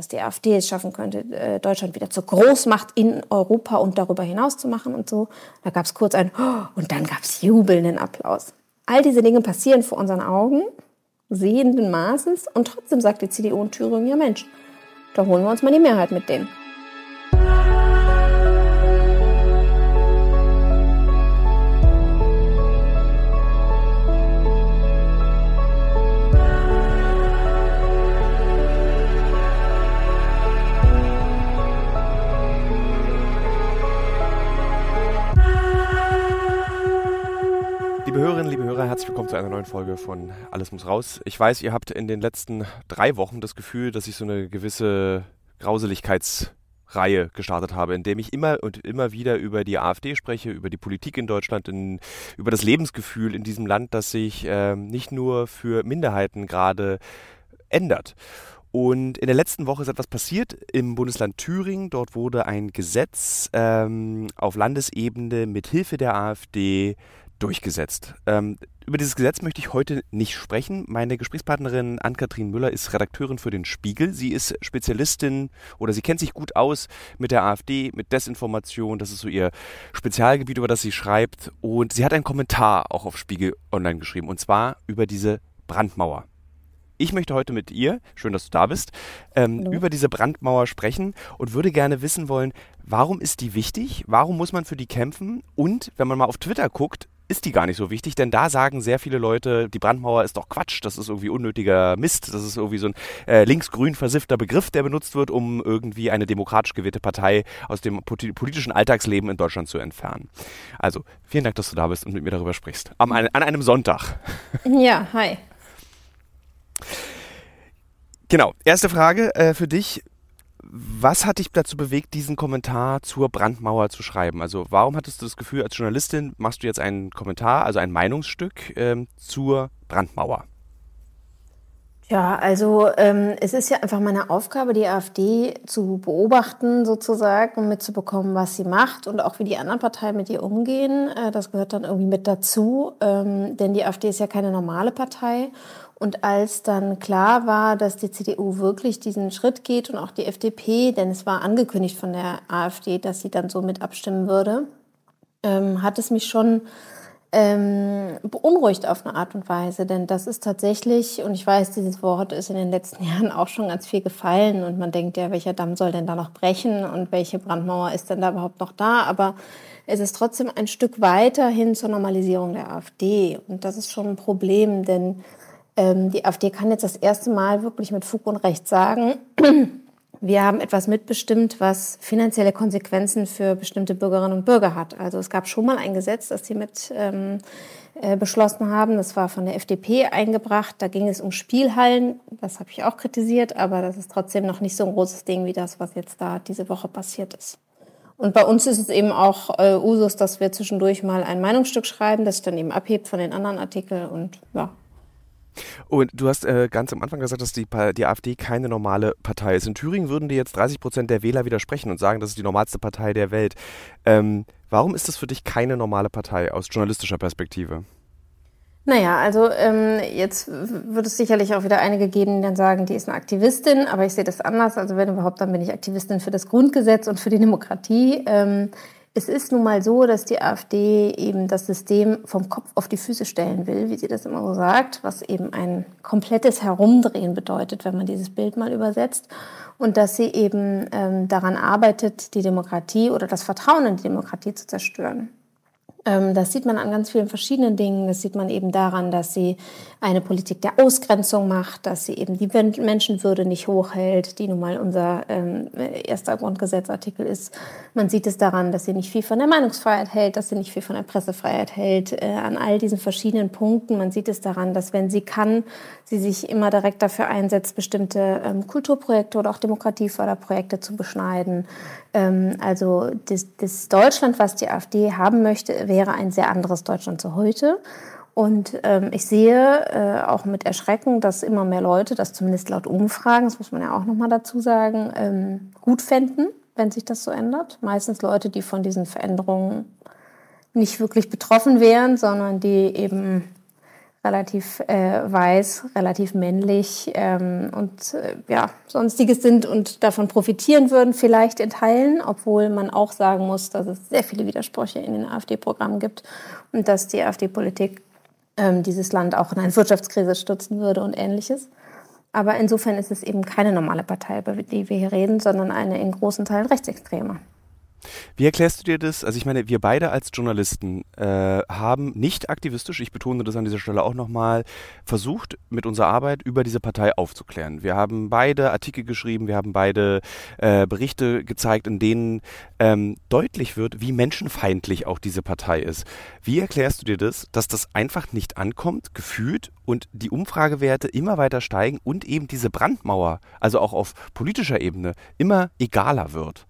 dass die AfD es schaffen könnte, äh, Deutschland wieder zur Großmacht in Europa und darüber hinaus zu machen und so. Da gab es kurz ein oh, und dann gab es jubelnden Applaus. All diese Dinge passieren vor unseren Augen, sehenden Maßes und trotzdem sagt die CDU in Thüringen, ja Mensch, da holen wir uns mal die Mehrheit mit denen. Herzlich willkommen zu einer neuen Folge von Alles muss raus. Ich weiß, ihr habt in den letzten drei Wochen das Gefühl, dass ich so eine gewisse Grauseligkeitsreihe gestartet habe, in dem ich immer und immer wieder über die AfD spreche, über die Politik in Deutschland, in, über das Lebensgefühl in diesem Land, das sich äh, nicht nur für Minderheiten gerade ändert. Und in der letzten Woche ist etwas passiert im Bundesland Thüringen. Dort wurde ein Gesetz ähm, auf Landesebene mit Hilfe der AfD durchgesetzt. Ähm, über dieses Gesetz möchte ich heute nicht sprechen. Meine Gesprächspartnerin Ann-Kathrin Müller ist Redakteurin für den Spiegel. Sie ist Spezialistin oder sie kennt sich gut aus mit der AfD, mit Desinformation. Das ist so ihr Spezialgebiet, über das sie schreibt. Und sie hat einen Kommentar auch auf Spiegel Online geschrieben und zwar über diese Brandmauer. Ich möchte heute mit ihr, schön, dass du da bist, ähm, über diese Brandmauer sprechen und würde gerne wissen wollen, warum ist die wichtig? Warum muss man für die kämpfen? Und wenn man mal auf Twitter guckt, ist die gar nicht so wichtig, denn da sagen sehr viele Leute, die Brandmauer ist doch Quatsch, das ist irgendwie unnötiger Mist, das ist irgendwie so ein äh, linksgrün versiffter Begriff, der benutzt wird, um irgendwie eine demokratisch gewählte Partei aus dem politischen Alltagsleben in Deutschland zu entfernen. Also, vielen Dank, dass du da bist und mit mir darüber sprichst. Am, an einem Sonntag. Ja, hi. Genau, erste Frage äh, für dich. Was hat dich dazu bewegt, diesen Kommentar zur Brandmauer zu schreiben? Also warum hattest du das Gefühl, als Journalistin machst du jetzt einen Kommentar, also ein Meinungsstück ähm, zur Brandmauer? Ja, also ähm, es ist ja einfach meine Aufgabe, die AfD zu beobachten sozusagen und mitzubekommen, was sie macht und auch wie die anderen Parteien mit ihr umgehen. Äh, das gehört dann irgendwie mit dazu, ähm, denn die AfD ist ja keine normale Partei und als dann klar war, dass die CDU wirklich diesen Schritt geht und auch die FDP, denn es war angekündigt von der AfD, dass sie dann so mit abstimmen würde, ähm, hat es mich schon ähm, beunruhigt auf eine Art und Weise. Denn das ist tatsächlich, und ich weiß, dieses Wort ist in den letzten Jahren auch schon ganz viel gefallen und man denkt ja, welcher Damm soll denn da noch brechen und welche Brandmauer ist denn da überhaupt noch da? Aber es ist trotzdem ein Stück weiter hin zur Normalisierung der AfD. Und das ist schon ein Problem, denn ähm, die AfD kann jetzt das erste Mal wirklich mit Fug und Recht sagen, wir haben etwas mitbestimmt, was finanzielle Konsequenzen für bestimmte Bürgerinnen und Bürger hat. Also es gab schon mal ein Gesetz, das sie mit ähm, äh, beschlossen haben. Das war von der FDP eingebracht. Da ging es um Spielhallen. Das habe ich auch kritisiert, aber das ist trotzdem noch nicht so ein großes Ding wie das, was jetzt da diese Woche passiert ist. Und bei uns ist es eben auch äh, Usus, dass wir zwischendurch mal ein Meinungsstück schreiben, das sich dann eben abhebt von den anderen Artikeln und ja, und du hast äh, ganz am Anfang gesagt, dass die, die AfD keine normale Partei ist. In Thüringen würden dir jetzt 30 Prozent der Wähler widersprechen und sagen, das ist die normalste Partei der Welt. Ähm, warum ist das für dich keine normale Partei aus journalistischer Perspektive? Naja, also ähm, jetzt wird es sicherlich auch wieder einige geben, die dann sagen, die ist eine Aktivistin, aber ich sehe das anders. Also wenn überhaupt, dann bin ich Aktivistin für das Grundgesetz und für die Demokratie. Ähm, es ist nun mal so, dass die AfD eben das System vom Kopf auf die Füße stellen will, wie sie das immer so sagt, was eben ein komplettes Herumdrehen bedeutet, wenn man dieses Bild mal übersetzt. Und dass sie eben ähm, daran arbeitet, die Demokratie oder das Vertrauen in die Demokratie zu zerstören. Ähm, das sieht man an ganz vielen verschiedenen Dingen. Das sieht man eben daran, dass sie eine Politik der Ausgrenzung macht, dass sie eben die Menschenwürde nicht hochhält, die nun mal unser ähm, erster Grundgesetzartikel ist. Man sieht es daran, dass sie nicht viel von der Meinungsfreiheit hält, dass sie nicht viel von der Pressefreiheit hält, äh, an all diesen verschiedenen Punkten. Man sieht es daran, dass wenn sie kann, sie sich immer direkt dafür einsetzt, bestimmte ähm, Kulturprojekte oder auch Demokratieförderprojekte zu beschneiden. Ähm, also das, das Deutschland, was die AfD haben möchte, wäre ein sehr anderes Deutschland zu heute. Und ähm, ich sehe äh, auch mit Erschrecken, dass immer mehr Leute, das zumindest laut Umfragen, das muss man ja auch nochmal dazu sagen, ähm, gut fänden, wenn sich das so ändert. Meistens Leute, die von diesen Veränderungen nicht wirklich betroffen wären, sondern die eben relativ äh, weiß, relativ männlich ähm, und äh, ja, sonstiges sind und davon profitieren würden, vielleicht in Teilen, obwohl man auch sagen muss, dass es sehr viele Widersprüche in den AfD-Programmen gibt und dass die AfD-Politik ähm, dieses Land auch in eine Wirtschaftskrise stürzen würde und ähnliches. Aber insofern ist es eben keine normale Partei, über die wir hier reden, sondern eine in großen Teilen rechtsextreme. Wie erklärst du dir das? Also ich meine, wir beide als Journalisten äh, haben nicht aktivistisch, ich betone das an dieser Stelle auch nochmal, versucht, mit unserer Arbeit über diese Partei aufzuklären. Wir haben beide Artikel geschrieben, wir haben beide äh, Berichte gezeigt, in denen ähm, deutlich wird, wie menschenfeindlich auch diese Partei ist. Wie erklärst du dir das, dass das einfach nicht ankommt, gefühlt, und die Umfragewerte immer weiter steigen und eben diese Brandmauer, also auch auf politischer Ebene, immer egaler wird?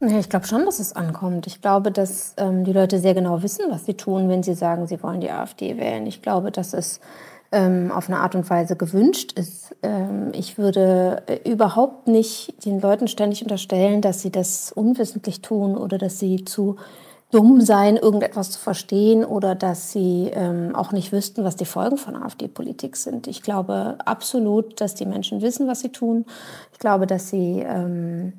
Ich glaube schon, dass es ankommt. Ich glaube, dass ähm, die Leute sehr genau wissen, was sie tun, wenn sie sagen, sie wollen die AfD wählen. Ich glaube, dass es ähm, auf eine Art und Weise gewünscht ist. Ähm, ich würde äh, überhaupt nicht den Leuten ständig unterstellen, dass sie das unwissentlich tun oder dass sie zu dumm seien, irgendetwas zu verstehen oder dass sie ähm, auch nicht wüssten, was die Folgen von AfD-Politik sind. Ich glaube absolut, dass die Menschen wissen, was sie tun. Ich glaube, dass sie ähm,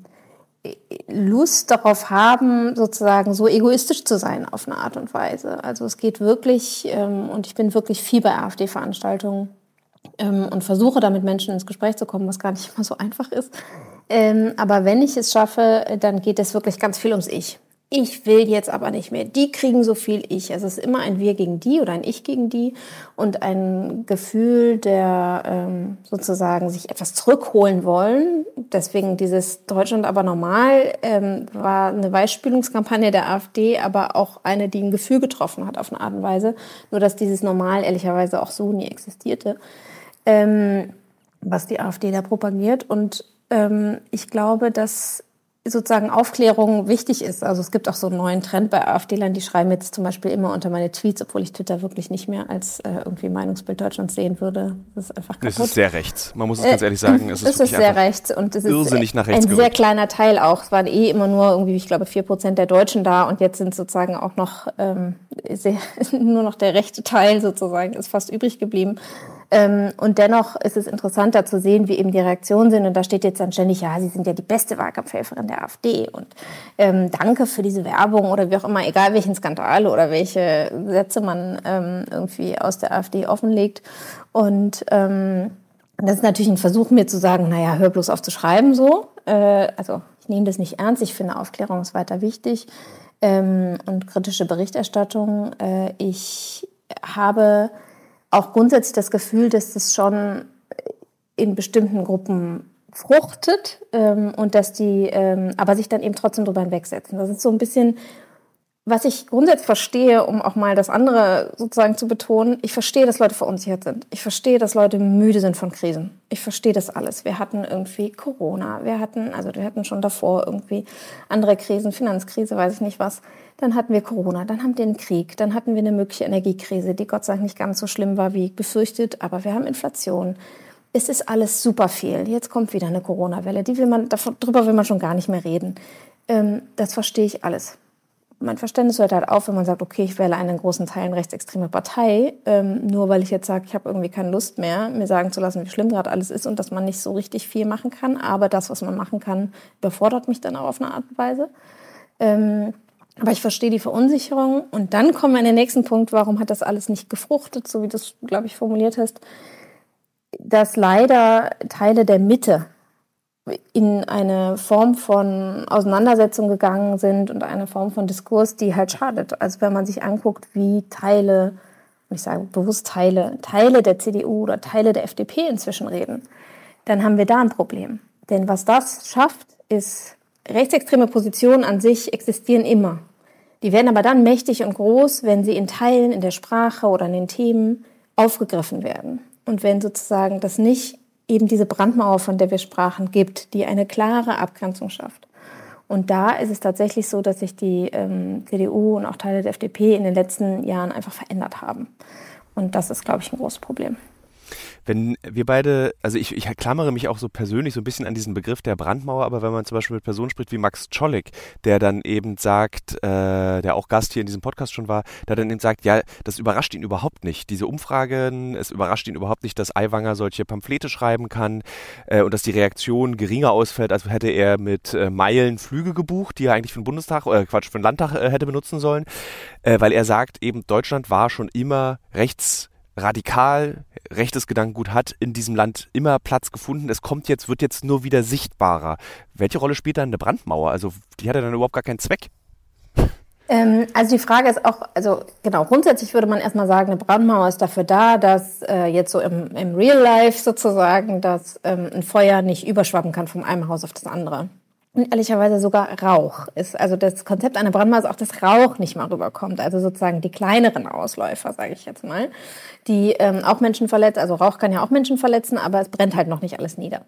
Lust darauf haben, sozusagen so egoistisch zu sein auf eine Art und Weise. Also es geht wirklich, ähm, und ich bin wirklich viel bei AfD-Veranstaltungen ähm, und versuche da mit Menschen ins Gespräch zu kommen, was gar nicht immer so einfach ist. Ähm, aber wenn ich es schaffe, dann geht es wirklich ganz viel ums Ich ich will jetzt aber nicht mehr. Die kriegen so viel ich. Also es ist immer ein Wir gegen die oder ein Ich gegen die und ein Gefühl der ähm, sozusagen sich etwas zurückholen wollen. Deswegen dieses Deutschland aber normal ähm, war eine Weißspülungskampagne der AfD, aber auch eine, die ein Gefühl getroffen hat auf eine Art und Weise. Nur dass dieses Normal ehrlicherweise auch so nie existierte, ähm, was die AfD da propagiert. Und ähm, ich glaube, dass sozusagen Aufklärung wichtig ist. Also es gibt auch so einen neuen Trend bei AfD-Lern, die schreiben jetzt zum Beispiel immer unter meine Tweets, obwohl ich Twitter wirklich nicht mehr als äh, irgendwie Meinungsbild Deutschlands sehen würde. Das ist einfach kaputt. Es ist sehr rechts. Man muss es ganz ehrlich sagen. Es ist, es ist sehr rechts und es ist irrsinnig nach rechts ein gerückt. sehr kleiner Teil auch. Es waren eh immer nur irgendwie, ich glaube, vier Prozent der Deutschen da und jetzt sind sozusagen auch noch ähm, sehr, nur noch der rechte Teil sozusagen ist fast übrig geblieben. Ähm, und dennoch ist es interessanter zu sehen, wie eben die Reaktionen sind. Und da steht jetzt dann ständig, ja, Sie sind ja die beste Wahlkampfhelferin der AfD. Und ähm, danke für diese Werbung oder wie auch immer, egal welchen Skandal oder welche Sätze man ähm, irgendwie aus der AfD offenlegt. Und ähm, das ist natürlich ein Versuch, mir zu sagen, naja, hör bloß auf zu schreiben so. Äh, also ich nehme das nicht ernst. Ich finde, Aufklärung ist weiter wichtig. Ähm, und kritische Berichterstattung. Äh, ich habe auch grundsätzlich das Gefühl, dass das schon in bestimmten Gruppen fruchtet ähm, und dass die ähm, aber sich dann eben trotzdem drüber hinwegsetzen. Das ist so ein bisschen, was ich grundsätzlich verstehe, um auch mal das andere sozusagen zu betonen. Ich verstehe, dass Leute verunsichert sind. Ich verstehe, dass Leute müde sind von Krisen. Ich verstehe das alles. Wir hatten irgendwie Corona, wir hatten, also wir hatten schon davor irgendwie andere Krisen, Finanzkrise, weiß ich nicht was. Dann hatten wir Corona, dann haben wir den Krieg, dann hatten wir eine mögliche Energiekrise, die Gott sei Dank nicht ganz so schlimm war wie befürchtet, aber wir haben Inflation. Es ist alles super viel. Jetzt kommt wieder eine Corona-Welle. Die will man, darüber will man schon gar nicht mehr reden. Ähm, das verstehe ich alles. Mein Verständnis hört halt auf, wenn man sagt, okay, ich wähle eine in großen Teilen rechtsextreme Partei, ähm, nur weil ich jetzt sage, ich habe irgendwie keine Lust mehr, mir sagen zu lassen, wie schlimm gerade alles ist und dass man nicht so richtig viel machen kann. Aber das, was man machen kann, überfordert mich dann auch auf eine Art und Weise. Ähm, aber ich verstehe die Verunsicherung. Und dann kommen wir in den nächsten Punkt, warum hat das alles nicht gefruchtet, so wie du es, glaube ich, formuliert hast, dass leider Teile der Mitte in eine Form von Auseinandersetzung gegangen sind und eine Form von Diskurs, die halt schadet. Also wenn man sich anguckt, wie Teile, ich sage bewusst Teile, Teile der CDU oder Teile der FDP inzwischen reden, dann haben wir da ein Problem. Denn was das schafft, ist rechtsextreme Positionen an sich existieren immer. Die werden aber dann mächtig und groß, wenn sie in Teilen in der Sprache oder in den Themen aufgegriffen werden. Und wenn sozusagen das nicht eben diese Brandmauer, von der wir sprachen, gibt, die eine klare Abgrenzung schafft. Und da ist es tatsächlich so, dass sich die ähm, CDU und auch Teile der FDP in den letzten Jahren einfach verändert haben. Und das ist, glaube ich, ein großes Problem. Wenn wir beide, also ich, ich klammere mich auch so persönlich so ein bisschen an diesen Begriff der Brandmauer, aber wenn man zum Beispiel mit Personen spricht wie Max Czolek, der dann eben sagt, äh, der auch Gast hier in diesem Podcast schon war, der dann eben sagt, ja, das überrascht ihn überhaupt nicht. Diese Umfragen, es überrascht ihn überhaupt nicht, dass Aiwanger solche Pamphlete schreiben kann äh, und dass die Reaktion geringer ausfällt, als hätte er mit äh, Meilen Flüge gebucht, die er eigentlich für den Bundestag, äh, Quatsch, für den Landtag äh, hätte benutzen sollen, äh, weil er sagt, eben Deutschland war schon immer rechts radikal rechtes Gedankengut hat in diesem Land immer Platz gefunden. Es kommt jetzt, wird jetzt nur wieder sichtbarer. Welche Rolle spielt dann eine Brandmauer? Also die hat ja dann überhaupt gar keinen Zweck. Ähm, also die Frage ist auch, also genau, grundsätzlich würde man erstmal sagen, eine Brandmauer ist dafür da, dass äh, jetzt so im, im Real Life sozusagen, dass ähm, ein Feuer nicht überschwappen kann vom einen Haus auf das andere und ehrlicherweise sogar Rauch ist. Also das Konzept einer Brandmauer ist auch, dass Rauch nicht mal rüberkommt. Also sozusagen die kleineren Ausläufer, sage ich jetzt mal, die ähm, auch Menschen verletzen. Also Rauch kann ja auch Menschen verletzen, aber es brennt halt noch nicht alles nieder.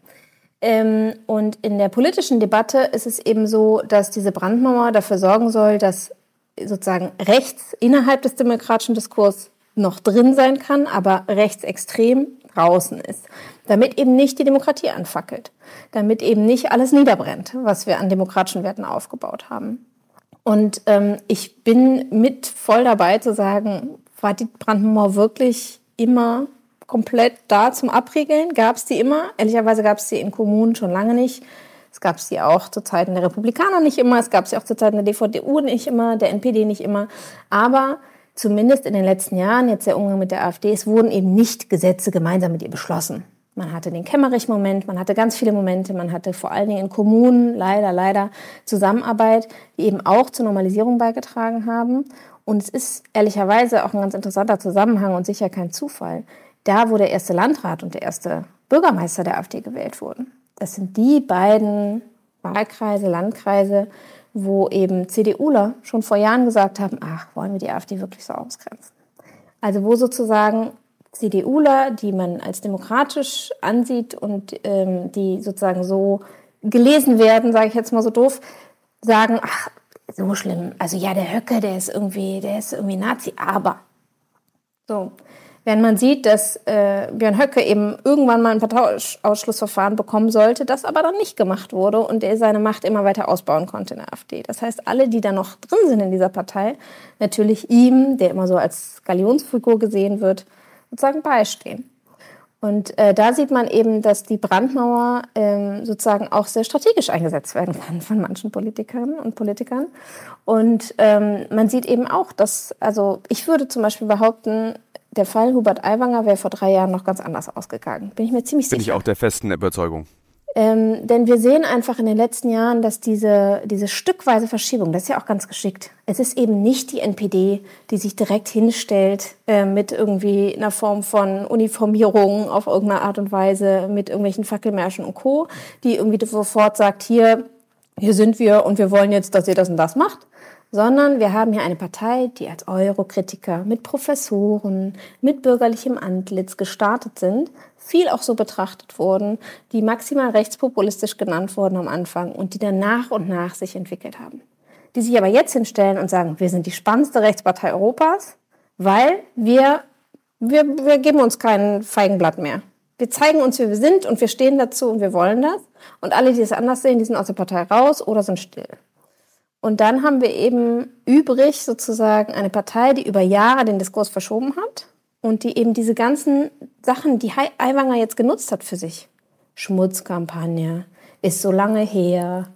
Ähm, und in der politischen Debatte ist es eben so, dass diese Brandmauer dafür sorgen soll, dass sozusagen rechts innerhalb des demokratischen Diskurs noch drin sein kann, aber rechtsextrem draußen ist, damit eben nicht die Demokratie anfackelt, damit eben nicht alles niederbrennt, was wir an demokratischen Werten aufgebaut haben. Und ähm, ich bin mit voll dabei zu sagen, war die Brandenmauer wirklich immer komplett da zum Abriegeln? Gab es die immer? Ehrlicherweise gab es sie in Kommunen schon lange nicht. Es gab sie auch zu Zeiten der Republikaner nicht immer, es gab sie auch zu Zeiten der DVDU nicht immer, der NPD nicht immer. Aber zumindest in den letzten Jahren, jetzt der Umgang mit der AfD, es wurden eben nicht Gesetze gemeinsam mit ihr beschlossen. Man hatte den Kemmerich-Moment, man hatte ganz viele Momente, man hatte vor allen Dingen in Kommunen leider, leider Zusammenarbeit, die eben auch zur Normalisierung beigetragen haben. Und es ist ehrlicherweise auch ein ganz interessanter Zusammenhang und sicher kein Zufall. Da, wo der erste Landrat und der erste Bürgermeister der AfD gewählt wurden. Das sind die beiden Wahlkreise, Landkreise, wo eben CDUler schon vor Jahren gesagt haben, ach, wollen wir die AfD wirklich so ausgrenzen? Also wo sozusagen CDUler, die man als demokratisch ansieht und ähm, die sozusagen so gelesen werden, sage ich jetzt mal so doof, sagen, ach, so schlimm. Also ja, der Höcke, der ist irgendwie, der ist irgendwie Nazi, aber so. Wenn man sieht, dass äh, Björn Höcke eben irgendwann mal ein Parteiausschlussverfahren bekommen sollte, das aber dann nicht gemacht wurde und er seine Macht immer weiter ausbauen konnte in der AfD. Das heißt, alle, die da noch drin sind in dieser Partei, natürlich ihm, der immer so als Galionsfigur gesehen wird, sozusagen beistehen. Und äh, da sieht man eben, dass die Brandmauer ähm, sozusagen auch sehr strategisch eingesetzt werden kann von manchen Politikern und Politikern. Und ähm, man sieht eben auch, dass, also ich würde zum Beispiel behaupten, der Fall Hubert Aiwanger wäre vor drei Jahren noch ganz anders ausgegangen. Bin ich mir ziemlich Bin sicher. Bin ich auch der festen Überzeugung. Ähm, denn wir sehen einfach in den letzten Jahren, dass diese, diese stückweise Verschiebung, das ist ja auch ganz geschickt. Es ist eben nicht die NPD, die sich direkt hinstellt äh, mit irgendwie einer Form von Uniformierung auf irgendeine Art und Weise, mit irgendwelchen Fackelmärschen und Co., die irgendwie sofort sagt, hier, hier sind wir und wir wollen jetzt, dass ihr das und das macht, sondern wir haben hier eine Partei, die als Eurokritiker mit Professoren, mit bürgerlichem Antlitz gestartet sind, viel auch so betrachtet wurden, die maximal rechtspopulistisch genannt wurden am Anfang und die dann nach und nach sich entwickelt haben. Die sich aber jetzt hinstellen und sagen, wir sind die spannendste Rechtspartei Europas, weil wir, wir, wir geben uns kein Feigenblatt mehr. Wir zeigen uns, wie wir sind und wir stehen dazu und wir wollen das. Und alle, die es anders sehen, die sind aus der Partei raus oder sind still. Und dann haben wir eben übrig sozusagen eine Partei, die über Jahre den Diskurs verschoben hat und die eben diese ganzen Sachen, die Aiwanger jetzt genutzt hat für sich, Schmutzkampagne, ist so lange her,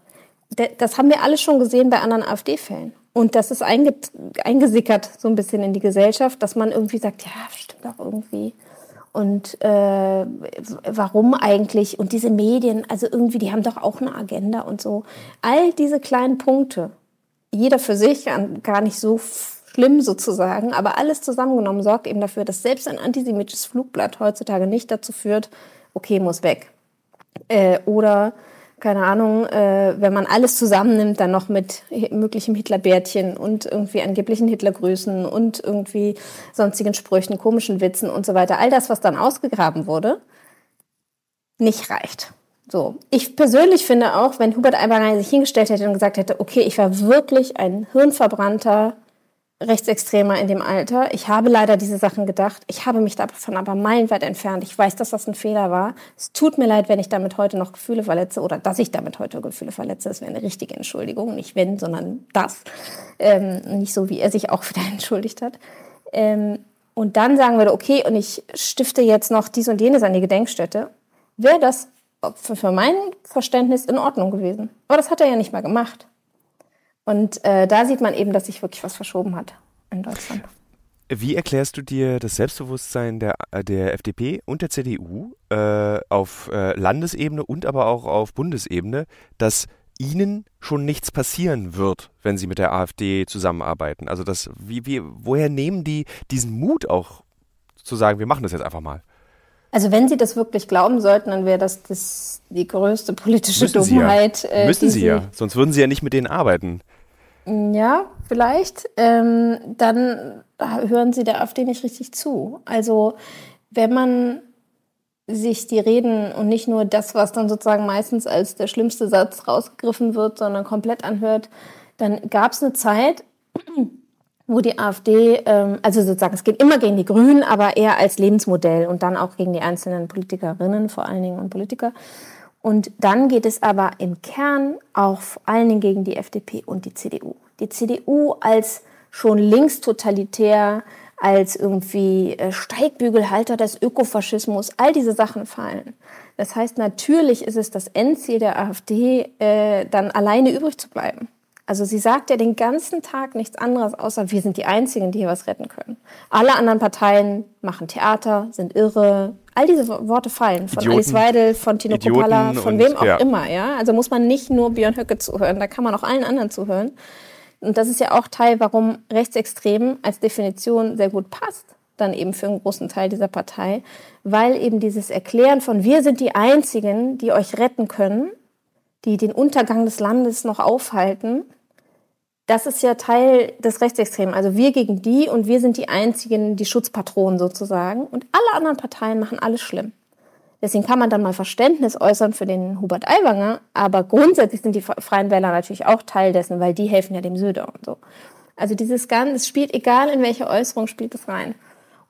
das haben wir alle schon gesehen bei anderen AfD-Fällen. Und das ist eingesickert so ein bisschen in die Gesellschaft, dass man irgendwie sagt, ja, stimmt doch irgendwie. Und äh, warum eigentlich? Und diese Medien, also irgendwie, die haben doch auch eine Agenda und so. All diese kleinen Punkte, jeder für sich, gar nicht so schlimm sozusagen, aber alles zusammengenommen sorgt eben dafür, dass selbst ein antisemitisches Flugblatt heutzutage nicht dazu führt, okay, muss weg. Äh, oder keine Ahnung, äh, wenn man alles zusammennimmt, dann noch mit möglichem Hitlerbärtchen und irgendwie angeblichen Hitlergrüßen und irgendwie sonstigen Sprüchen, komischen Witzen und so weiter, all das, was dann ausgegraben wurde, nicht reicht. So, ich persönlich finde auch, wenn Hubert Aiwanger sich hingestellt hätte und gesagt hätte, okay, ich war wirklich ein hirnverbrannter Rechtsextremer in dem Alter. Ich habe leider diese Sachen gedacht. Ich habe mich davon aber meilenweit entfernt. Ich weiß, dass das ein Fehler war. Es tut mir leid, wenn ich damit heute noch Gefühle verletze oder dass ich damit heute Gefühle verletze. Das wäre eine richtige Entschuldigung. Nicht wenn, sondern das. Ähm, nicht so, wie er sich auch wieder entschuldigt hat. Ähm, und dann sagen würde, okay, und ich stifte jetzt noch dies und jenes an die Gedenkstätte, wäre das für mein Verständnis in Ordnung gewesen. Aber das hat er ja nicht mal gemacht. Und äh, da sieht man eben, dass sich wirklich was verschoben hat in Deutschland. Wie erklärst du dir das Selbstbewusstsein der, äh, der FDP und der CDU äh, auf äh, Landesebene und aber auch auf Bundesebene, dass ihnen schon nichts passieren wird, wenn sie mit der AfD zusammenarbeiten? Also das, wie, wie, woher nehmen die diesen Mut auch zu sagen, wir machen das jetzt einfach mal? Also wenn Sie das wirklich glauben sollten, dann wäre das, das die größte politische Müssen Dummheit. Sie ja. Äh, Müssen Sie ja, sonst würden Sie ja nicht mit denen arbeiten. Ja, vielleicht. Ähm, dann hören Sie der AfD nicht richtig zu. Also wenn man sich die Reden und nicht nur das, was dann sozusagen meistens als der schlimmste Satz rausgegriffen wird, sondern komplett anhört, dann gab es eine Zeit, wo die AfD, ähm, also sozusagen, es geht immer gegen die Grünen, aber eher als Lebensmodell und dann auch gegen die einzelnen Politikerinnen vor allen Dingen und Politiker. Und dann geht es aber im Kern auch vor allen Dingen gegen die FDP und die CDU. Die CDU als schon linkstotalitär, als irgendwie äh, Steigbügelhalter des Ökofaschismus, all diese Sachen fallen. Das heißt, natürlich ist es das Endziel der AfD, äh, dann alleine übrig zu bleiben. Also sie sagt ja den ganzen Tag nichts anderes, außer wir sind die Einzigen, die hier was retten können. Alle anderen Parteien machen Theater, sind irre. All diese Worte fallen. Von Idioten, Alice Weidel, von Tino Kopala, von wem auch ja. immer. Ja? Also muss man nicht nur Björn Höcke zuhören, da kann man auch allen anderen zuhören. Und das ist ja auch Teil, warum Rechtsextrem als Definition sehr gut passt dann eben für einen großen Teil dieser Partei, weil eben dieses Erklären von wir sind die Einzigen, die euch retten können, die den Untergang des Landes noch aufhalten, das ist ja Teil des Rechtsextremen. Also wir gegen die und wir sind die einzigen, die Schutzpatronen sozusagen. Und alle anderen Parteien machen alles schlimm. Deswegen kann man dann mal Verständnis äußern für den Hubert Aiwanger, aber grundsätzlich sind die Freien Wähler natürlich auch Teil dessen, weil die helfen ja dem Söder und so. Also dieses Ganze, es spielt, egal in welche Äußerung, spielt es rein.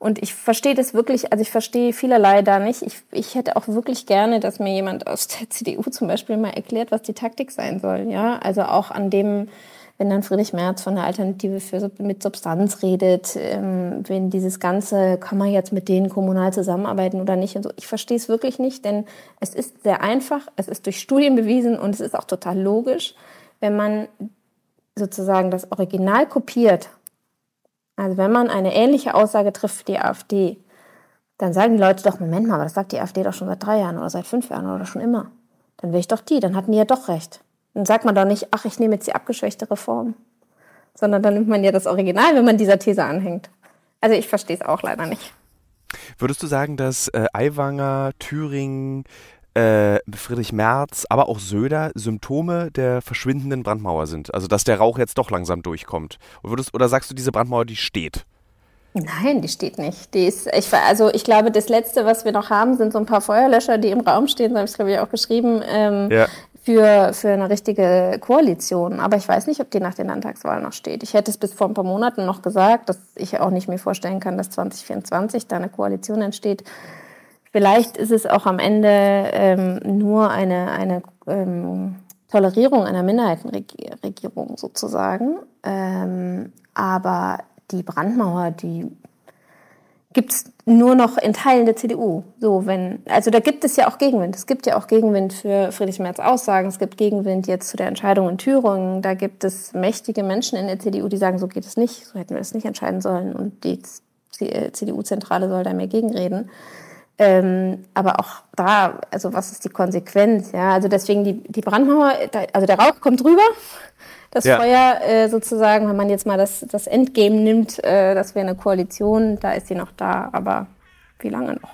Und ich verstehe das wirklich, also ich verstehe vielerlei da nicht. Ich, ich hätte auch wirklich gerne, dass mir jemand aus der CDU zum Beispiel mal erklärt, was die Taktik sein soll. Ja, also auch an dem, wenn dann Friedrich Merz von der Alternative für, mit Substanz redet, ähm, wenn dieses Ganze, kann man jetzt mit denen kommunal zusammenarbeiten oder nicht und so. Ich verstehe es wirklich nicht, denn es ist sehr einfach, es ist durch Studien bewiesen und es ist auch total logisch, wenn man sozusagen das Original kopiert also wenn man eine ähnliche Aussage trifft für die AfD, dann sagen die Leute doch, Moment mal, das sagt die AfD doch schon seit drei Jahren oder seit fünf Jahren oder schon immer. Dann wäre ich doch die, dann hatten die ja doch recht. Dann sagt man doch nicht, ach, ich nehme jetzt die abgeschwächte Reform. Sondern dann nimmt man ja das Original, wenn man dieser These anhängt. Also ich verstehe es auch leider nicht. Würdest du sagen, dass äh, Aiwanger, Thüringen, äh, Friedrich Merz, aber auch Söder Symptome der verschwindenden Brandmauer sind. Also dass der Rauch jetzt doch langsam durchkommt. Würdest, oder sagst du, diese Brandmauer, die steht? Nein, die steht nicht. Die ist, ich, also ich glaube, das Letzte, was wir noch haben, sind so ein paar Feuerlöscher, die im Raum stehen. So habe ich es, glaube ich, auch geschrieben. Ähm, ja. Für, für eine richtige Koalition. Aber ich weiß nicht, ob die nach den Landtagswahlen noch steht. Ich hätte es bis vor ein paar Monaten noch gesagt, dass ich auch nicht mir vorstellen kann, dass 2024 da eine Koalition entsteht. Vielleicht ist es auch am Ende ähm, nur eine, eine ähm, Tolerierung einer Minderheitenregierung sozusagen. Ähm, aber die Brandmauer, die gibt es nur noch in Teilen der CDU. So, wenn, also da gibt es ja auch Gegenwind. Es gibt ja auch Gegenwind für Friedrich Merz Aussagen. Es gibt Gegenwind jetzt zu der Entscheidung in Thüringen. Da gibt es mächtige Menschen in der CDU, die sagen, so geht es nicht, so hätten wir das nicht entscheiden sollen. Und die CDU-Zentrale soll da mehr gegenreden. Ähm, aber auch da, also was ist die Konsequenz? Ja, also deswegen die, die Brandmauer, also der Rauch kommt rüber, das ja. Feuer äh, sozusagen, wenn man jetzt mal das, das Endgame nimmt, äh, das wäre eine Koalition, da ist sie noch da, aber wie lange noch?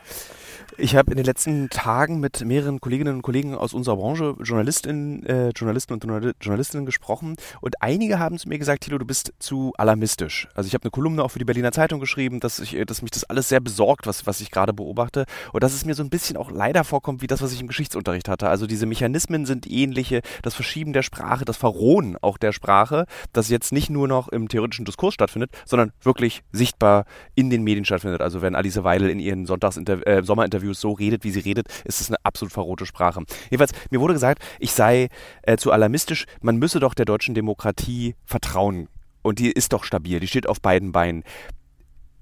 Ich habe in den letzten Tagen mit mehreren Kolleginnen und Kollegen aus unserer Branche, Journalistinnen, äh, Journalisten und Journalistinnen gesprochen und einige haben zu mir gesagt, Thilo, du bist zu alarmistisch. Also ich habe eine Kolumne auch für die Berliner Zeitung geschrieben, dass, ich, dass mich das alles sehr besorgt, was, was ich gerade beobachte und dass es mir so ein bisschen auch leider vorkommt wie das, was ich im Geschichtsunterricht hatte. Also diese Mechanismen sind ähnliche, das Verschieben der Sprache, das Verrohen auch der Sprache, das jetzt nicht nur noch im theoretischen Diskurs stattfindet, sondern wirklich sichtbar in den Medien stattfindet. Also wenn Alice Weidel in ihren Sonntagsinter äh, Sommerinterviews so redet, wie sie redet, ist es eine absolut verrohte Sprache. Jedenfalls, mir wurde gesagt, ich sei äh, zu alarmistisch, man müsse doch der deutschen Demokratie vertrauen. Und die ist doch stabil, die steht auf beiden Beinen.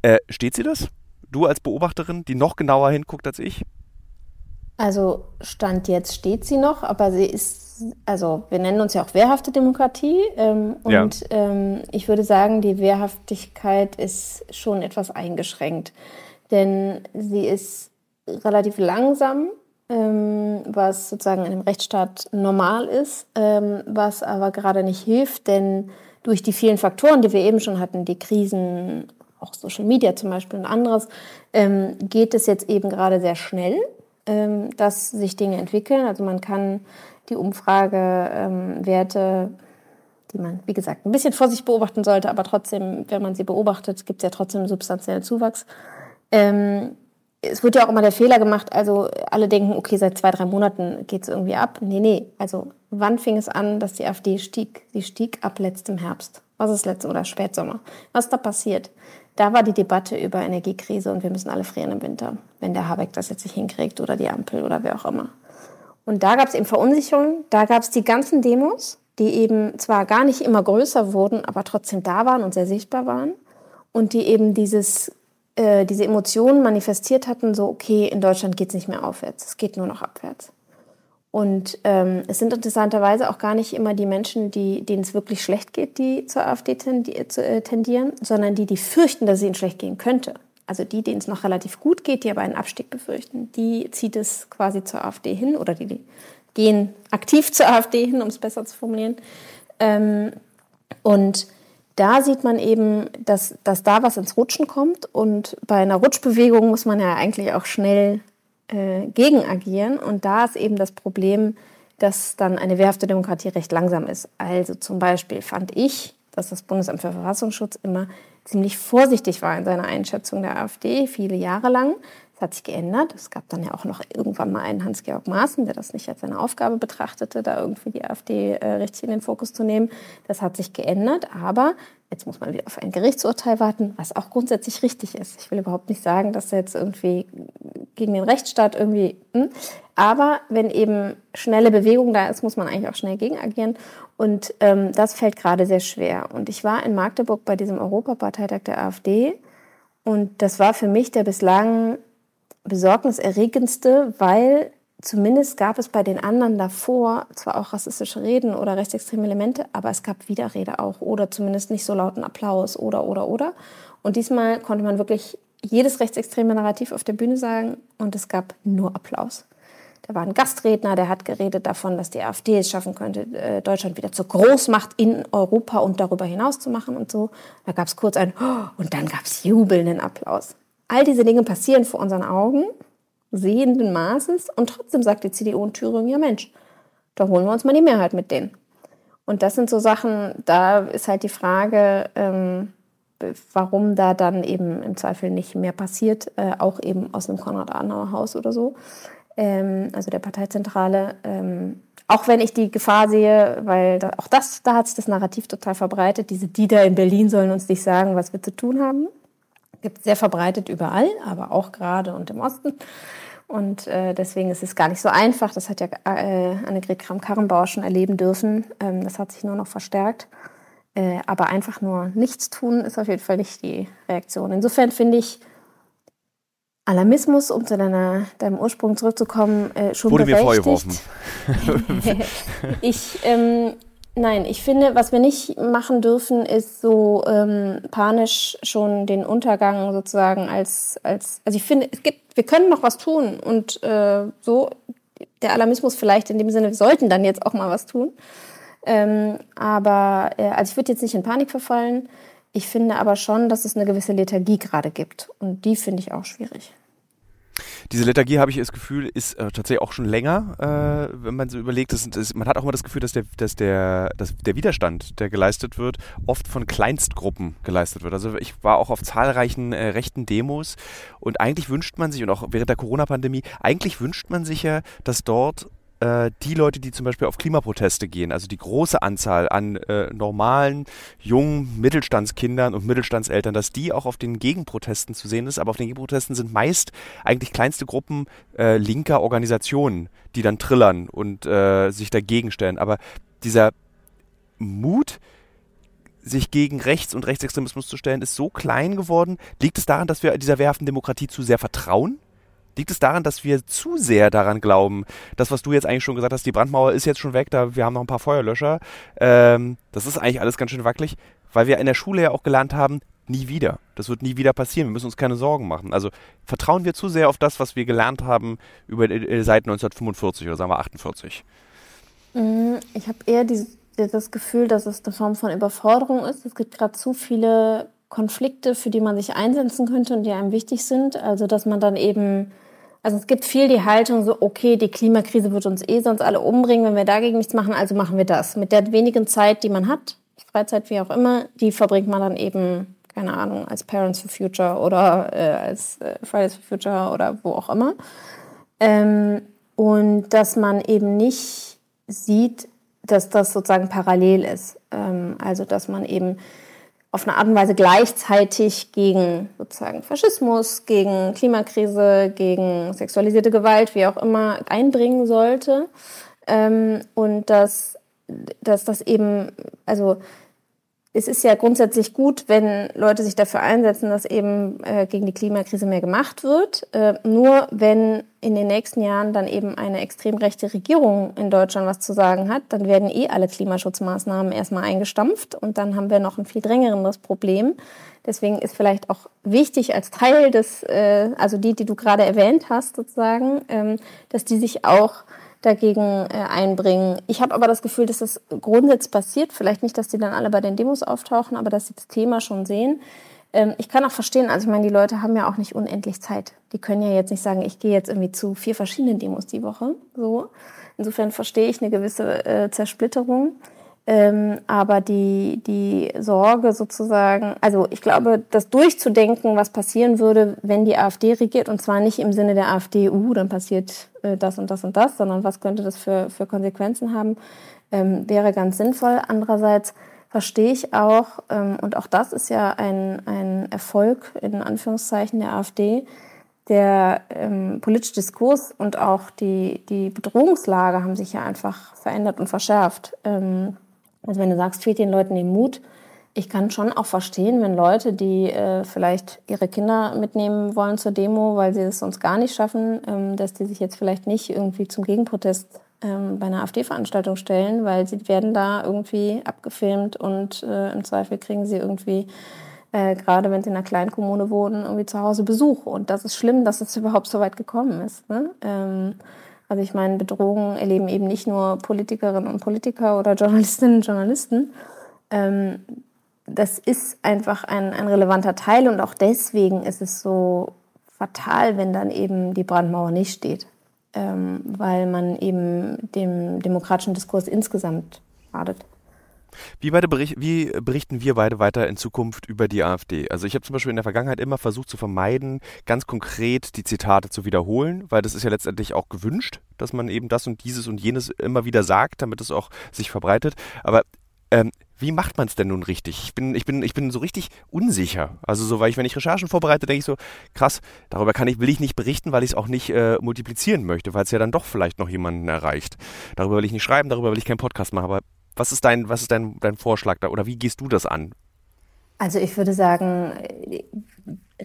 Äh, steht sie das? Du als Beobachterin, die noch genauer hinguckt als ich? Also Stand jetzt steht sie noch, aber sie ist, also wir nennen uns ja auch wehrhafte Demokratie ähm, und ja. ähm, ich würde sagen, die Wehrhaftigkeit ist schon etwas eingeschränkt, denn sie ist relativ langsam, ähm, was sozusagen in einem Rechtsstaat normal ist, ähm, was aber gerade nicht hilft, denn durch die vielen Faktoren, die wir eben schon hatten, die Krisen, auch Social Media zum Beispiel und anderes, ähm, geht es jetzt eben gerade sehr schnell ähm, dass sich Dinge entwickeln. Also man kann die Umfragewerte, ähm, die man, wie gesagt, ein bisschen vor sich beobachten sollte, aber trotzdem, wenn man sie beobachtet, gibt es ja trotzdem substanziellen Zuwachs. Ähm, es wird ja auch immer der Fehler gemacht, also alle denken, okay, seit zwei, drei Monaten geht es irgendwie ab. Nee, nee, also wann fing es an, dass die AfD stieg? Sie stieg ab letztem Herbst. Was ist letzte oder Spätsommer? Was ist da passiert? Da war die Debatte über Energiekrise und wir müssen alle frieren im Winter, wenn der Habeck das jetzt nicht hinkriegt oder die Ampel oder wer auch immer. Und da gab es eben Verunsicherung, da gab es die ganzen Demos, die eben zwar gar nicht immer größer wurden, aber trotzdem da waren und sehr sichtbar waren und die eben dieses, äh, diese Emotionen manifestiert hatten, so okay, in Deutschland geht es nicht mehr aufwärts, es geht nur noch abwärts. Und ähm, es sind interessanterweise auch gar nicht immer die Menschen, die, denen es wirklich schlecht geht, die zur AfD äh, tendieren, sondern die, die fürchten, dass es ihnen schlecht gehen könnte. Also die, denen es noch relativ gut geht, die aber einen Abstieg befürchten, die zieht es quasi zur AfD hin oder die, die gehen aktiv zur AfD hin, um es besser zu formulieren. Ähm, und da sieht man eben, dass, dass da was ins Rutschen kommt. Und bei einer Rutschbewegung muss man ja eigentlich auch schnell äh, gegen agieren. Und da ist eben das Problem, dass dann eine wehrhafte Demokratie recht langsam ist. Also zum Beispiel fand ich, dass das Bundesamt für Verfassungsschutz immer ziemlich vorsichtig war in seiner Einschätzung der AfD, viele Jahre lang. Das hat sich geändert. Es gab dann ja auch noch irgendwann mal einen Hans-Georg Maaßen, der das nicht als seine Aufgabe betrachtete, da irgendwie die AfD äh, richtig in den Fokus zu nehmen. Das hat sich geändert, aber jetzt muss man wieder auf ein Gerichtsurteil warten, was auch grundsätzlich richtig ist. Ich will überhaupt nicht sagen, dass jetzt irgendwie gegen den Rechtsstaat irgendwie. Hm? Aber wenn eben schnelle Bewegung da ist, muss man eigentlich auch schnell gegen agieren. Und ähm, das fällt gerade sehr schwer. Und ich war in Magdeburg bei diesem Europaparteitag der AfD. Und das war für mich der bislang besorgniserregendste, weil zumindest gab es bei den anderen davor zwar auch rassistische Reden oder rechtsextreme Elemente, aber es gab Widerrede auch oder zumindest nicht so lauten Applaus oder oder oder. Und diesmal konnte man wirklich jedes rechtsextreme Narrativ auf der Bühne sagen und es gab nur Applaus. Da war ein Gastredner, der hat geredet davon, dass die AfD es schaffen könnte, äh, Deutschland wieder zur Großmacht in Europa und darüber hinaus zu machen und so. Da gab es kurz ein oh, und dann gab es jubelnden Applaus. All diese Dinge passieren vor unseren Augen, sehenden Maßes, und trotzdem sagt die CDU in Thüringen, ja Mensch, da holen wir uns mal die Mehrheit mit denen. Und das sind so Sachen, da ist halt die Frage, ähm, warum da dann eben im Zweifel nicht mehr passiert, äh, auch eben aus einem Konrad-Adenauer-Haus oder so, ähm, also der Parteizentrale. Ähm, auch wenn ich die Gefahr sehe, weil da, auch das, da hat sich das Narrativ total verbreitet, diese die da in Berlin sollen uns nicht sagen, was wir zu tun haben gibt sehr verbreitet überall, aber auch gerade und im Osten. Und äh, deswegen ist es gar nicht so einfach. Das hat ja äh, Annegret Kramp-Karrenbauer schon erleben dürfen. Ähm, das hat sich nur noch verstärkt. Äh, aber einfach nur nichts tun ist auf jeden Fall nicht die Reaktion. Insofern finde ich Alarmismus, um zu deiner, deinem Ursprung zurückzukommen, äh, schon Wurde berechtigt. mir vorgeworfen. ich ähm, Nein, ich finde, was wir nicht machen dürfen, ist so ähm, panisch schon den Untergang sozusagen als, als, also ich finde, es gibt, wir können noch was tun und äh, so der Alarmismus vielleicht in dem Sinne, wir sollten dann jetzt auch mal was tun. Ähm, aber äh, also ich würde jetzt nicht in Panik verfallen. Ich finde aber schon, dass es eine gewisse Lethargie gerade gibt und die finde ich auch schwierig. Diese Lethargie, habe ich das Gefühl, ist äh, tatsächlich auch schon länger, äh, wenn man so überlegt. Das, das, man hat auch immer das Gefühl, dass der, dass, der, dass der Widerstand, der geleistet wird, oft von Kleinstgruppen geleistet wird. Also ich war auch auf zahlreichen äh, rechten Demos und eigentlich wünscht man sich, und auch während der Corona-Pandemie, eigentlich wünscht man sich ja, dass dort äh, die Leute, die zum Beispiel auf Klimaproteste gehen, also die große Anzahl an äh, normalen, jungen Mittelstandskindern und Mittelstandseltern, dass die auch auf den Gegenprotesten zu sehen ist. Aber auf den Gegenprotesten sind meist eigentlich kleinste Gruppen äh, linker Organisationen, die dann trillern und äh, sich dagegen stellen. Aber dieser Mut, sich gegen Rechts- und Rechtsextremismus zu stellen, ist so klein geworden. Liegt es daran, dass wir dieser wehrhaften Demokratie zu sehr vertrauen? Liegt es daran, dass wir zu sehr daran glauben, das, was du jetzt eigentlich schon gesagt hast, die Brandmauer ist jetzt schon weg, da wir haben noch ein paar Feuerlöscher. Ähm, das ist eigentlich alles ganz schön wackelig, weil wir in der Schule ja auch gelernt haben, nie wieder. Das wird nie wieder passieren. Wir müssen uns keine Sorgen machen. Also vertrauen wir zu sehr auf das, was wir gelernt haben über, äh, seit 1945 oder sagen wir 48. Mm, ich habe eher die, das Gefühl, dass es eine Form von Überforderung ist. Es gibt gerade zu viele Konflikte, für die man sich einsetzen könnte und die einem wichtig sind. Also dass man dann eben also es gibt viel die Haltung so, okay, die Klimakrise wird uns eh sonst alle umbringen, wenn wir dagegen nichts machen, also machen wir das. Mit der wenigen Zeit, die man hat, Freizeit wie auch immer, die verbringt man dann eben, keine Ahnung, als Parents for Future oder äh, als äh, Fridays for Future oder wo auch immer. Ähm, und dass man eben nicht sieht, dass das sozusagen parallel ist. Ähm, also dass man eben auf eine Art und Weise gleichzeitig gegen sozusagen Faschismus, gegen Klimakrise, gegen sexualisierte Gewalt, wie auch immer, einbringen sollte. Ähm, und dass, dass das eben, also es ist ja grundsätzlich gut, wenn Leute sich dafür einsetzen, dass eben äh, gegen die Klimakrise mehr gemacht wird. Äh, nur wenn in den nächsten Jahren dann eben eine extrem rechte Regierung in Deutschland was zu sagen hat, dann werden eh alle Klimaschutzmaßnahmen erstmal eingestampft und dann haben wir noch ein viel drängeres Problem. Deswegen ist vielleicht auch wichtig als Teil des, äh, also die, die du gerade erwähnt hast sozusagen, ähm, dass die sich auch dagegen äh, einbringen. Ich habe aber das Gefühl, dass das grundsätzlich passiert. Vielleicht nicht, dass die dann alle bei den Demos auftauchen, aber dass sie das Thema schon sehen. Ähm, ich kann auch verstehen, also ich meine, die Leute haben ja auch nicht unendlich Zeit. Die können ja jetzt nicht sagen, ich gehe jetzt irgendwie zu vier verschiedenen Demos die Woche. So. Insofern verstehe ich eine gewisse äh, Zersplitterung. Ähm, aber die, die Sorge sozusagen, also ich glaube, das durchzudenken, was passieren würde, wenn die AfD regiert, und zwar nicht im Sinne der AfD, uh, dann passiert äh, das und das und das, sondern was könnte das für, für Konsequenzen haben, ähm, wäre ganz sinnvoll. Andererseits verstehe ich auch, ähm, und auch das ist ja ein, ein Erfolg in Anführungszeichen der AfD, der ähm, politische Diskurs und auch die, die Bedrohungslage haben sich ja einfach verändert und verschärft. Ähm, also wenn du sagst, fehlt den Leuten den Mut, ich kann schon auch verstehen, wenn Leute, die äh, vielleicht ihre Kinder mitnehmen wollen zur Demo, weil sie es sonst gar nicht schaffen, ähm, dass die sich jetzt vielleicht nicht irgendwie zum Gegenprotest ähm, bei einer AfD-Veranstaltung stellen, weil sie werden da irgendwie abgefilmt und äh, im Zweifel kriegen sie irgendwie, äh, gerade wenn sie in einer kleinen Kommune wohnen, irgendwie zu Hause Besuch. Und das ist schlimm, dass es überhaupt so weit gekommen ist. Ne? Ähm, also ich meine, Bedrohungen erleben eben nicht nur Politikerinnen und Politiker oder Journalistinnen und Journalisten. Ähm, das ist einfach ein, ein relevanter Teil und auch deswegen ist es so fatal, wenn dann eben die Brandmauer nicht steht, ähm, weil man eben dem demokratischen Diskurs insgesamt schadet. Wie, beide bericht, wie berichten wir beide weiter in Zukunft über die AfD? Also ich habe zum Beispiel in der Vergangenheit immer versucht zu vermeiden, ganz konkret die Zitate zu wiederholen, weil das ist ja letztendlich auch gewünscht, dass man eben das und dieses und jenes immer wieder sagt, damit es auch sich verbreitet. Aber ähm, wie macht man es denn nun richtig? Ich bin, ich bin, ich bin so richtig unsicher. Also so, weil ich, wenn ich Recherchen vorbereite, denke ich so, krass, darüber kann ich, will ich nicht berichten, weil ich es auch nicht äh, multiplizieren möchte, weil es ja dann doch vielleicht noch jemanden erreicht. Darüber will ich nicht schreiben, darüber will ich keinen Podcast machen. Aber was ist dein, was ist dein, dein Vorschlag da oder wie gehst du das an? Also ich würde sagen,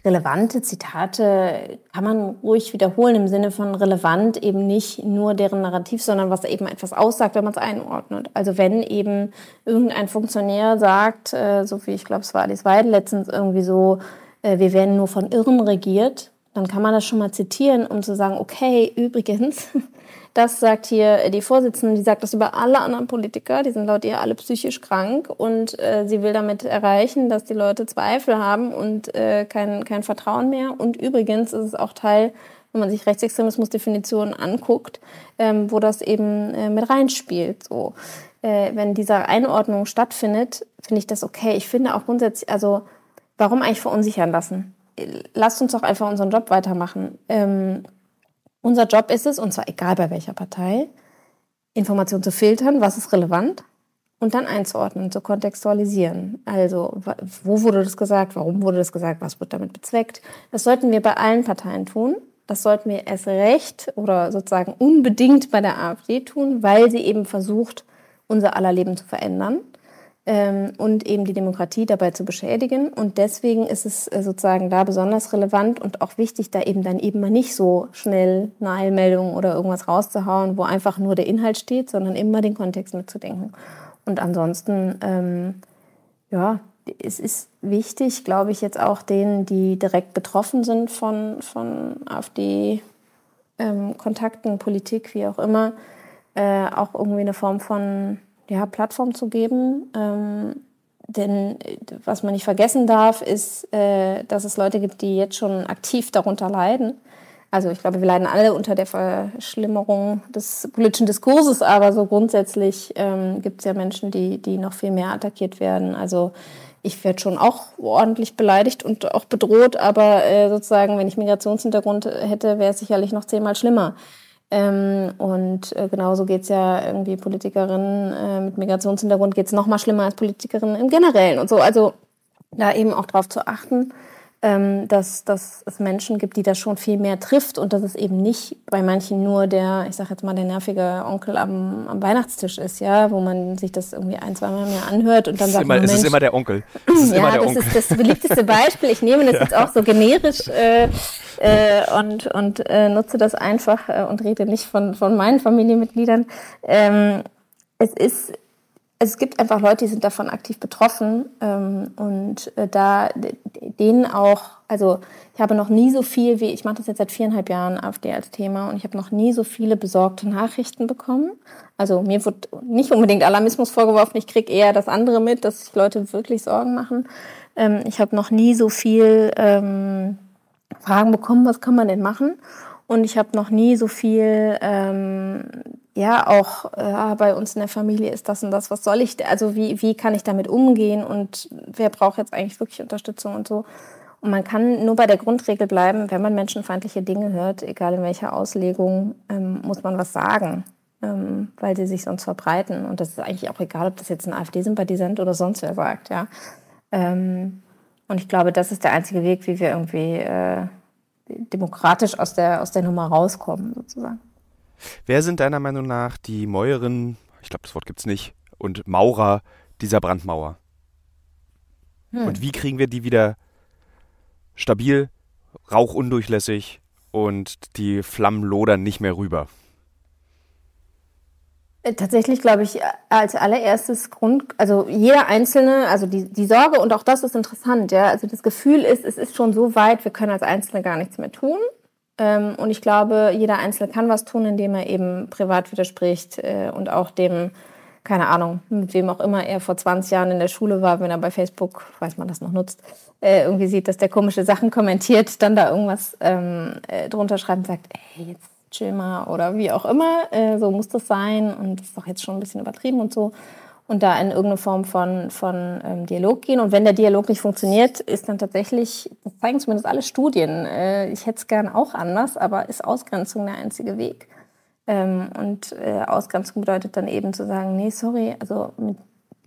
relevante Zitate kann man ruhig wiederholen im Sinne von relevant eben nicht nur deren Narrativ, sondern was eben etwas aussagt, wenn man es einordnet. Also wenn eben irgendein Funktionär sagt, äh, so wie ich glaube es war Alice Weidel letztens irgendwie so, äh, wir werden nur von Irren regiert, dann kann man das schon mal zitieren, um zu sagen, okay, übrigens, das sagt hier die Vorsitzende, die sagt das über alle anderen Politiker, die sind laut ihr alle psychisch krank und äh, sie will damit erreichen, dass die Leute Zweifel haben und äh, kein, kein Vertrauen mehr. Und übrigens ist es auch Teil wenn man sich Rechtsextremismus-Definitionen anguckt, ähm, wo das eben äh, mit reinspielt. So, äh, wenn diese Einordnung stattfindet, finde ich das okay. Ich finde auch grundsätzlich, also warum eigentlich verunsichern lassen? Lasst uns doch einfach unseren Job weitermachen. Ähm, unser Job ist es, und zwar egal bei welcher Partei, Informationen zu filtern, was ist relevant, und dann einzuordnen, zu kontextualisieren. Also, wo wurde das gesagt? Warum wurde das gesagt? Was wird damit bezweckt? Das sollten wir bei allen Parteien tun. Das sollten wir erst recht oder sozusagen unbedingt bei der AfD tun, weil sie eben versucht, unser aller Leben zu verändern ähm, und eben die Demokratie dabei zu beschädigen. Und deswegen ist es äh, sozusagen da besonders relevant und auch wichtig, da eben dann eben mal nicht so schnell eine Eilmeldung oder irgendwas rauszuhauen, wo einfach nur der Inhalt steht, sondern immer den Kontext mitzudenken. Und ansonsten, ähm, ja, es ist wichtig, glaube ich, jetzt auch denen, die direkt betroffen sind von, von AfD-Kontakten, ähm, Politik, wie auch immer, äh, auch irgendwie eine Form von ja, Plattform zu geben. Ähm, denn äh, was man nicht vergessen darf, ist, äh, dass es Leute gibt, die jetzt schon aktiv darunter leiden. Also ich glaube, wir leiden alle unter der Verschlimmerung des politischen Diskurses, aber so grundsätzlich ähm, gibt es ja Menschen, die, die noch viel mehr attackiert werden. Also ich werde schon auch ordentlich beleidigt und auch bedroht, aber äh, sozusagen, wenn ich Migrationshintergrund hätte, wäre es sicherlich noch zehnmal schlimmer. Ähm, und äh, genauso geht's ja irgendwie Politikerinnen äh, mit Migrationshintergrund geht's noch mal schlimmer als Politikerinnen im Generellen und so. Also da eben auch drauf zu achten dass, dass es Menschen gibt, die das schon viel mehr trifft und dass es eben nicht bei manchen nur der, ich sag jetzt mal, der nervige Onkel am, am Weihnachtstisch ist, ja, wo man sich das irgendwie ein, zweimal mehr anhört und dann sagt immer, man, Es ist immer der Onkel. Es ist ja, immer der das Onkel. ist das beliebteste Beispiel. Ich nehme das ja. jetzt auch so generisch äh, äh, und, und äh, nutze das einfach äh, und rede nicht von, von meinen Familienmitgliedern. Ähm, es ist es gibt einfach Leute, die sind davon aktiv betroffen ähm, und äh, da denen auch, also ich habe noch nie so viel wie, ich mache das jetzt seit viereinhalb Jahren AfD als Thema und ich habe noch nie so viele besorgte Nachrichten bekommen. Also mir wird nicht unbedingt Alarmismus vorgeworfen, ich kriege eher das andere mit, dass sich Leute wirklich Sorgen machen. Ähm, ich habe noch nie so viel ähm, Fragen bekommen, was kann man denn machen? Und ich habe noch nie so viel ähm, ja auch äh, bei uns in der Familie ist das und das, was soll ich, also wie, wie kann ich damit umgehen und wer braucht jetzt eigentlich wirklich Unterstützung und so. Und man kann nur bei der Grundregel bleiben, wenn man menschenfeindliche Dinge hört, egal in welcher Auslegung, ähm, muss man was sagen, ähm, weil sie sich sonst verbreiten. Und das ist eigentlich auch egal, ob das jetzt ein AfD-Sympathisant oder sonst wer sagt, ja. Ähm, und ich glaube, das ist der einzige Weg, wie wir irgendwie äh, demokratisch aus der, aus der Nummer rauskommen, sozusagen. Wer sind deiner Meinung nach die Mäuerinnen, ich glaube, das Wort gibt es nicht, und Maurer dieser Brandmauer? Hm. Und wie kriegen wir die wieder stabil, rauchundurchlässig und die Flammen lodern nicht mehr rüber? Äh, tatsächlich glaube ich als allererstes Grund, also jeder Einzelne, also die, die Sorge und auch das ist interessant, ja, also das Gefühl ist, es ist schon so weit, wir können als Einzelne gar nichts mehr tun. Ähm, und ich glaube, jeder Einzelne kann was tun, indem er eben privat widerspricht äh, und auch dem, keine Ahnung, mit wem auch immer er vor 20 Jahren in der Schule war, wenn er bei Facebook, weiß man das noch nutzt, äh, irgendwie sieht, dass der komische Sachen kommentiert, dann da irgendwas ähm, äh, drunter schreibt und sagt, ey, jetzt chill mal oder wie auch immer, so muss das sein und das ist doch jetzt schon ein bisschen übertrieben und so und da in irgendeine Form von, von ähm, Dialog gehen. Und wenn der Dialog nicht funktioniert, ist dann tatsächlich, das zeigen zumindest alle Studien, äh, ich hätte es gern auch anders, aber ist Ausgrenzung der einzige Weg. Ähm, und äh, Ausgrenzung bedeutet dann eben zu sagen, nee, sorry, also mit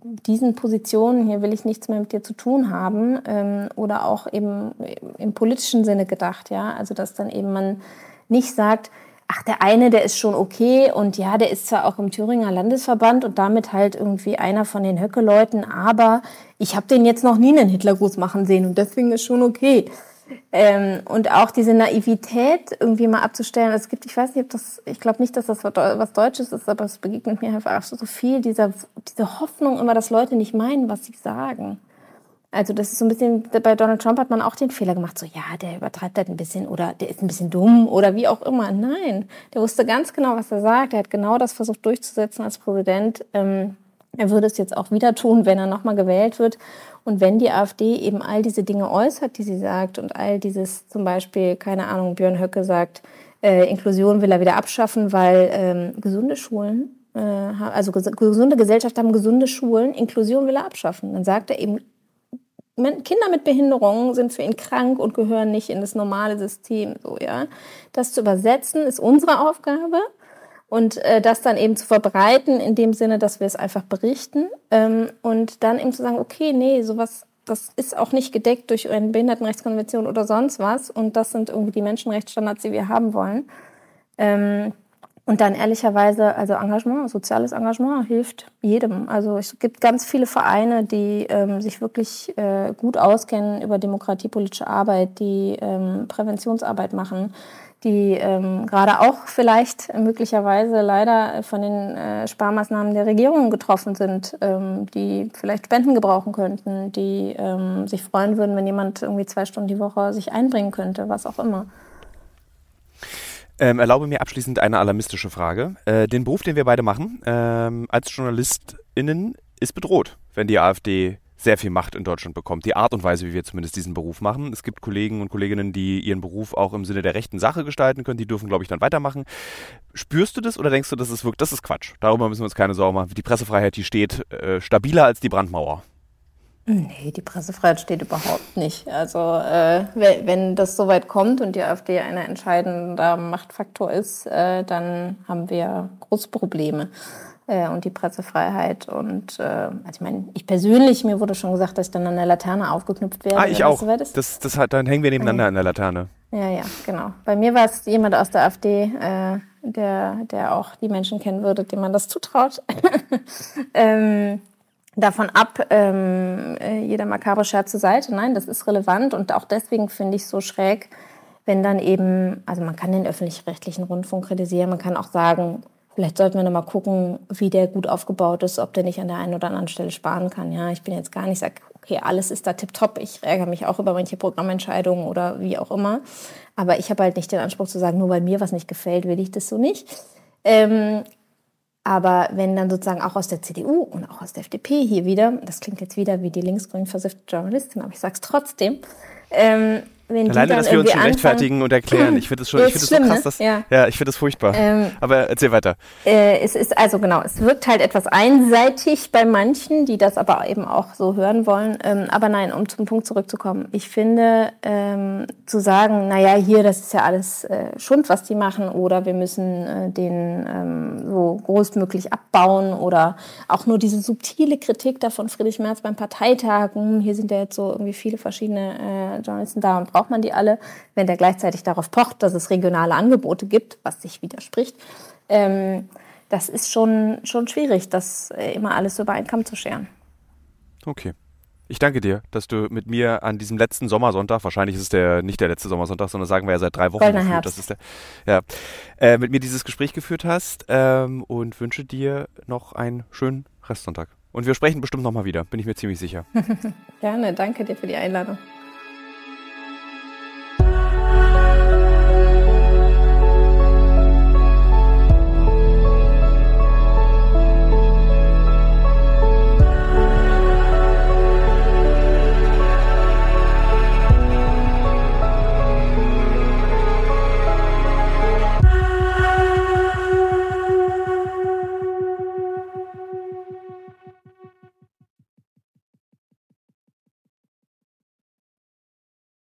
diesen Positionen hier will ich nichts mehr mit dir zu tun haben. Ähm, oder auch eben im politischen Sinne gedacht, ja. Also dass dann eben man nicht sagt, ach, der eine, der ist schon okay und ja, der ist zwar auch im Thüringer Landesverband und damit halt irgendwie einer von den Höcke-Leuten, aber ich habe den jetzt noch nie einen Hitlergruß machen sehen und deswegen ist schon okay. Ähm, und auch diese Naivität irgendwie mal abzustellen. Es gibt, ich weiß nicht, ob das, ich glaube nicht, dass das was Deutsches ist, aber es begegnet mir einfach so viel dieser, diese Hoffnung immer, dass Leute nicht meinen, was sie sagen. Also das ist so ein bisschen, bei Donald Trump hat man auch den Fehler gemacht, so ja, der übertreibt halt ein bisschen oder der ist ein bisschen dumm oder wie auch immer. Nein, der wusste ganz genau, was er sagt. Er hat genau das versucht durchzusetzen als Präsident. Ähm, er würde es jetzt auch wieder tun, wenn er nochmal gewählt wird. Und wenn die AfD eben all diese Dinge äußert, die sie sagt und all dieses zum Beispiel, keine Ahnung, Björn Höcke sagt, Äh, Inklusion will er wieder abschaffen, weil ähm, gesunde Schulen, äh, also ges gesunde Gesellschaft haben gesunde Schulen, Inklusion will er abschaffen. Dann sagt er eben, Kinder mit Behinderungen sind für ihn krank und gehören nicht in das normale System. So, ja. Das zu übersetzen ist unsere Aufgabe und äh, das dann eben zu verbreiten in dem Sinne, dass wir es einfach berichten ähm, und dann eben zu sagen, okay, nee, sowas, das ist auch nicht gedeckt durch eine Behindertenrechtskonvention oder sonst was und das sind irgendwie die Menschenrechtsstandards, die wir haben wollen. Ähm, und dann ehrlicherweise, also Engagement, soziales Engagement hilft jedem. Also es gibt ganz viele Vereine, die ähm, sich wirklich äh, gut auskennen über demokratiepolitische Arbeit, die ähm, Präventionsarbeit machen, die ähm, gerade auch vielleicht möglicherweise leider von den äh, Sparmaßnahmen der Regierung getroffen sind, ähm, die vielleicht Spenden gebrauchen könnten, die ähm, sich freuen würden, wenn jemand irgendwie zwei Stunden die Woche sich einbringen könnte, was auch immer. Ähm, erlaube mir abschließend eine alarmistische Frage. Äh, den Beruf, den wir beide machen, ähm, als JournalistInnen, ist bedroht, wenn die AfD sehr viel Macht in Deutschland bekommt. Die Art und Weise, wie wir zumindest diesen Beruf machen. Es gibt Kollegen und Kolleginnen, die ihren Beruf auch im Sinne der rechten Sache gestalten können. Die dürfen, glaube ich, dann weitermachen. Spürst du das oder denkst du, das ist wirklich, das ist Quatsch? Darüber müssen wir uns keine Sorgen machen. Die Pressefreiheit, die steht äh, stabiler als die Brandmauer. Nee, die Pressefreiheit steht überhaupt nicht. Also äh, wenn das so weit kommt und die AfD ein entscheidender Machtfaktor ist, äh, dann haben wir große Probleme. Äh, und die Pressefreiheit. Und äh, also ich meine, ich persönlich, mir wurde schon gesagt, dass ich dann an der Laterne aufgeknüpft werde. Ah, ich auch. Das, das hat, dann hängen wir nebeneinander okay. an der Laterne. Ja, ja, genau. Bei mir war es jemand aus der AfD, äh, der, der auch die Menschen kennen würde, dem man das zutraut. ähm, davon ab, ähm, äh, jeder makabre Scherz zur Seite. Nein, das ist relevant und auch deswegen finde ich es so schräg, wenn dann eben, also man kann den öffentlich-rechtlichen Rundfunk kritisieren, man kann auch sagen, vielleicht sollten wir noch mal gucken, wie der gut aufgebaut ist, ob der nicht an der einen oder anderen Stelle sparen kann. Ja, ich bin jetzt gar nicht, sag, okay, alles ist da tipptopp. Ich ärgere mich auch über manche Programmentscheidungen oder wie auch immer. Aber ich habe halt nicht den Anspruch zu sagen, nur weil mir was nicht gefällt, will ich das so nicht. Ähm, aber wenn dann sozusagen auch aus der CDU und auch aus der FDP hier wieder, das klingt jetzt wieder wie die linksgrün versiffte Journalistin, aber ich sage es trotzdem, ähm, wenn Alleine, dass wir uns schon rechtfertigen und erklären. Ich finde es schon, ich finde es so krass, ne? dass, ja. ja, ich finde es furchtbar. Ähm, aber erzähl weiter. Äh, es ist also genau, es wirkt halt etwas einseitig bei manchen, die das aber eben auch so hören wollen. Ähm, aber nein, um zum Punkt zurückzukommen. Ich finde, ähm, zu sagen, naja, hier, das ist ja alles äh, Schund, was die machen, oder wir müssen äh, den ähm, so großmöglich abbauen oder auch nur diese subtile Kritik da von Friedrich Merz beim Parteitag, hm, hier sind ja jetzt so irgendwie viele verschiedene äh, Journalisten da und braucht man die alle, wenn der gleichzeitig darauf pocht, dass es regionale Angebote gibt, was sich widerspricht. Ähm, das ist schon, schon schwierig, das äh, immer alles über einen Kamm zu scheren. Okay. Ich danke dir, dass du mit mir an diesem letzten Sommersonntag, wahrscheinlich ist es der nicht der letzte Sommersonntag, sondern sagen wir ja seit drei Wochen geführt, das ist der, ja, äh, mit mir dieses Gespräch geführt hast ähm, und wünsche dir noch einen schönen Restsonntag. Und wir sprechen bestimmt nochmal wieder, bin ich mir ziemlich sicher. Gerne, danke dir für die Einladung.